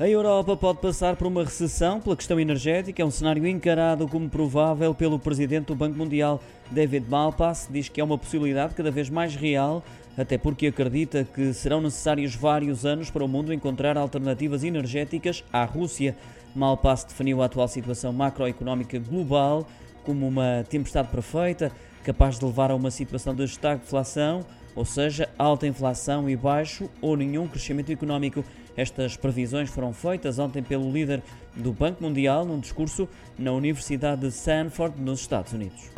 A Europa pode passar por uma recessão pela questão energética, é um cenário encarado como provável pelo presidente do Banco Mundial, David Malpass, diz que é uma possibilidade cada vez mais real, até porque acredita que serão necessários vários anos para o mundo encontrar alternativas energéticas à Rússia. Malpass definiu a atual situação macroeconómica global como uma tempestade perfeita, capaz de levar a uma situação de estagflação, ou seja, alta inflação e baixo ou nenhum crescimento económico. Estas previsões foram feitas ontem pelo líder do Banco Mundial num discurso na Universidade de Stanford, nos Estados Unidos.